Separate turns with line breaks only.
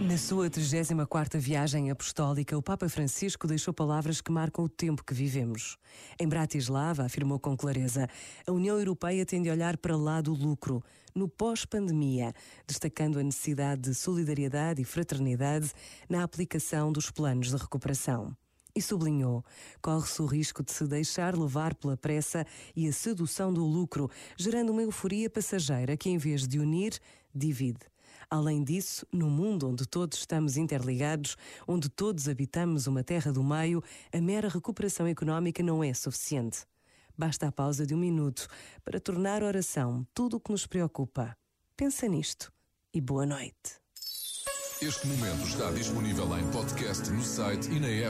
Na sua 34ª viagem apostólica, o Papa Francisco deixou palavras que marcam o tempo que vivemos. Em Bratislava, afirmou com clareza, a União Europeia tende a olhar para lá do lucro, no pós-pandemia, destacando a necessidade de solidariedade e fraternidade na aplicação dos planos de recuperação. E sublinhou: corre-se o risco de se deixar levar pela pressa e a sedução do lucro, gerando uma euforia passageira que, em vez de unir, divide. Além disso, no mundo onde todos estamos interligados, onde todos habitamos uma terra do meio, a mera recuperação económica não é suficiente. Basta a pausa de um minuto para tornar oração tudo o que nos preocupa. Pensa nisto e boa noite.
Este momento está disponível em podcast no site e na app.